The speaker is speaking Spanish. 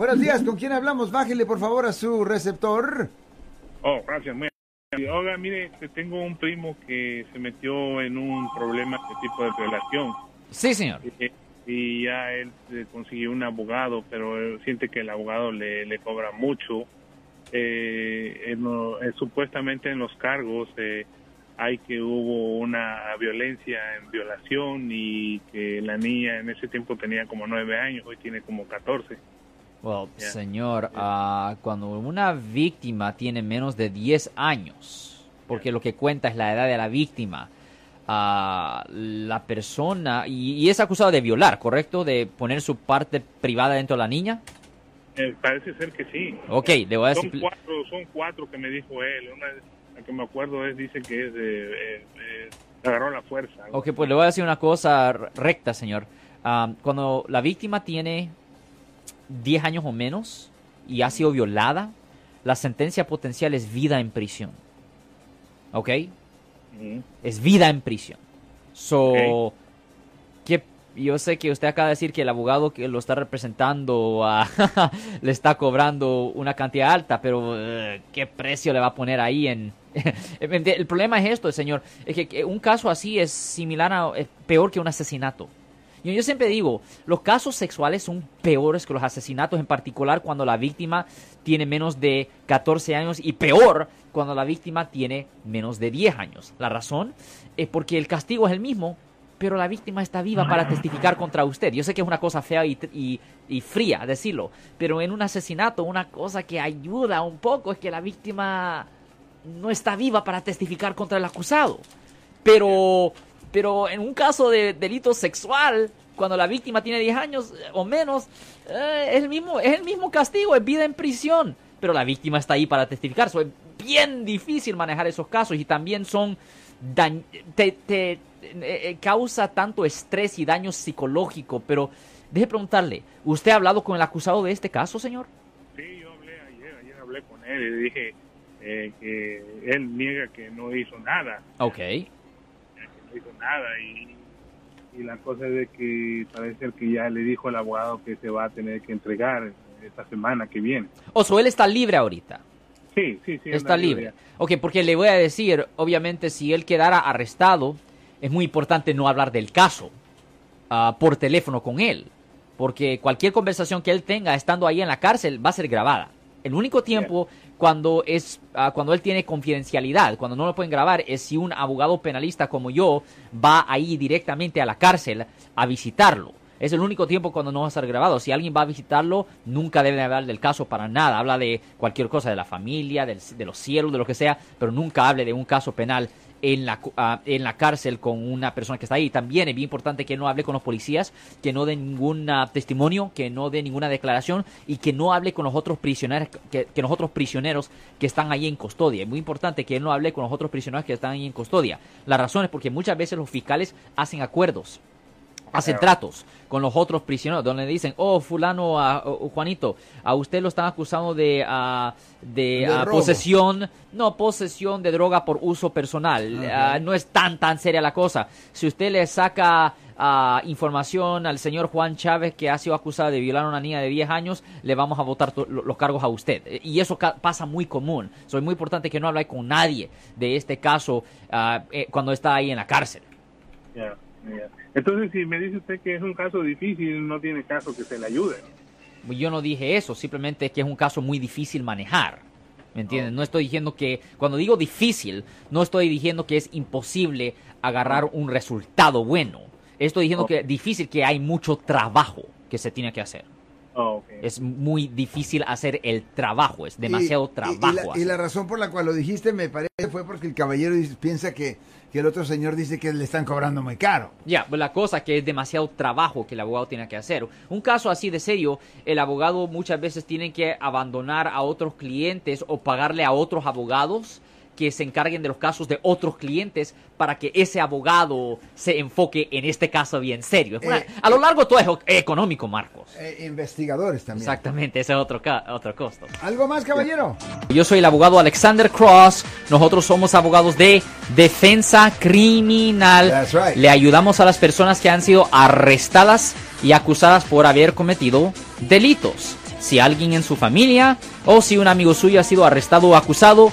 Buenos días, ¿con quién hablamos? Bájele por favor a su receptor. Oh, gracias. Muy Oiga, mire, tengo un primo que se metió en un problema de tipo de violación. Sí, señor. Y, y ya él eh, consiguió un abogado, pero él siente que el abogado le, le cobra mucho. Eh, en lo- eh, supuestamente en los cargos eh, hay que hubo una violencia en violación y que la niña en ese tiempo tenía como nueve años, hoy tiene como 14. Well, señor, ah, cuando una víctima tiene menos de 10 años, porque lo que cuenta es la edad de la víctima, ah, la persona, y, y es acusado de violar, ¿correcto? De poner su parte privada dentro de la niña. Eh, parece ser que sí. Ok, le voy a Son decir... cuatro, son cuatro que me dijo él. Una, la que me acuerdo es, dice que es de, eh, eh, agarró la fuerza. Ok, pues le voy a decir una cosa recta, señor. Ah, cuando la víctima tiene 10 años o menos y ha sido violada, la sentencia potencial es vida en prisión. ¿Ok? Es vida en prisión. So, Ok. ¿qué- yo sé que usted acaba de decir que el abogado que lo está representando le está cobrando una cantidad alta, pero eh, ¿qué precio le va a poner ahí en... el problema es esto, señor, es que, que un caso así es similar a... es peor que un asesinato. Yo, yo siempre digo, los casos sexuales son peores que los asesinatos, en particular cuando la víctima tiene menos de 14 años y peor cuando la víctima tiene menos de 10 años. La razón es porque el castigo es el mismo, pero la víctima está viva para testificar contra usted. Yo sé que es una cosa fea y, y- y fría decirlo, pero en un asesinato una cosa que ayuda un poco es que la víctima no está viva para testificar contra el acusado. Pero, pero en un caso de delito sexual, cuando la víctima tiene 10 años eh, o menos, eh, es, el mismo, es el mismo castigo, es vida en prisión. Pero la víctima está ahí para testificar. So, es bien difícil manejar esos casos y también son... te, te- eh, eh, causa tanto estrés y daño psicológico, pero deje preguntarle, ¿usted ha hablado con el acusado de este caso, señor? Sí, yo hablé ayer, ayer hablé con él y le dije eh, que él niega que no hizo nada, Ok. No hizo nada y, y la cosa es de que parece que ya le dijo el abogado que se va a tener que entregar esta semana que viene. O so, él está libre ahorita. Sí, sí, sí. Está anda libre. Ok, porque le voy a decir, obviamente, si él quedara arrestado, es muy importante no hablar del caso ah, por teléfono con él. Porque cualquier conversación que él tenga estando ahí en la cárcel va a ser grabada. El único tiempo cuando es ah, cuando él tiene confidencialidad, cuando no lo pueden grabar, es si un abogado penalista como yo va ahí directamente a la cárcel a visitarlo. Es el único tiempo cuando no va a estar grabado. Si alguien va a visitarlo, nunca debe hablar del caso para nada. Habla de cualquier cosa, de la familia, del- de los cielos, de lo que sea, pero nunca hable de un caso penal en la, ah, en la cárcel con una persona que está ahí. También es bien importante que no hable con los policías, que no dé ningún ah, testimonio, que no dé ninguna declaración y que no hable con los otros prisioneros que, que los otros prisioneros que están ahí en custodia. Es muy importante que él no hable con los otros prisioneros que están ahí en custodia. La razón es porque muchas veces los fiscales hacen acuerdos hacen tratos con los otros prisioneros donde dicen oh fulano oh, Juanito a usted lo están acusando de de, posesión no posesión de droga por uso personal. Ah, no es tan tan seria la cosa. Si usted le saca ah, información al señor Juan Chávez que ha sido acusado de violar a una niña de 10 años le vamos a votar los cargos a usted. Eh, y eso ca- pasa muy común. So, es muy importante que no hable con nadie de este caso ah, eh, cuando está ahí en la cárcel. Entonces, si me dice usted que es un caso difícil, no tiene caso que se le ayude. Yo no dije eso, simplemente es que es un caso muy difícil manejar. ¿Me entienden? No estoy diciendo que, cuando digo difícil, no estoy diciendo que es imposible agarrar un resultado bueno. Estoy diciendo que difícil, que hay mucho trabajo que se tiene que hacer. Oh, ok. Es muy difícil hacer el trabajo, es demasiado Y- y- trabajo. Y, la, y la razón por la cual lo dijiste me parece fue porque el caballero piensa que, que el otro señor dice que le están cobrando muy caro. Ya, pues la cosa es que es demasiado trabajo que el abogado tiene que hacer. Un caso así de serio, el abogado muchas veces tiene que abandonar a otros clientes o pagarle a otros abogados que se encarguen de los casos de otros clientes para que ese abogado se enfoque en este caso bien serio. Es una- Eh, a lo largo todo es económico, Marcos. Eh, investigadores también. Exactamente, ese es otro, otro costo. ¿Algo más, caballero? Yo soy el abogado Alexander Cross. Nosotros somos abogados de defensa criminal. That's right. Le ayudamos a las personas que han sido arrestadas y acusadas por haber cometido delitos. si alguien en su familia o si un amigo suyo ha sido arrestado o acusado,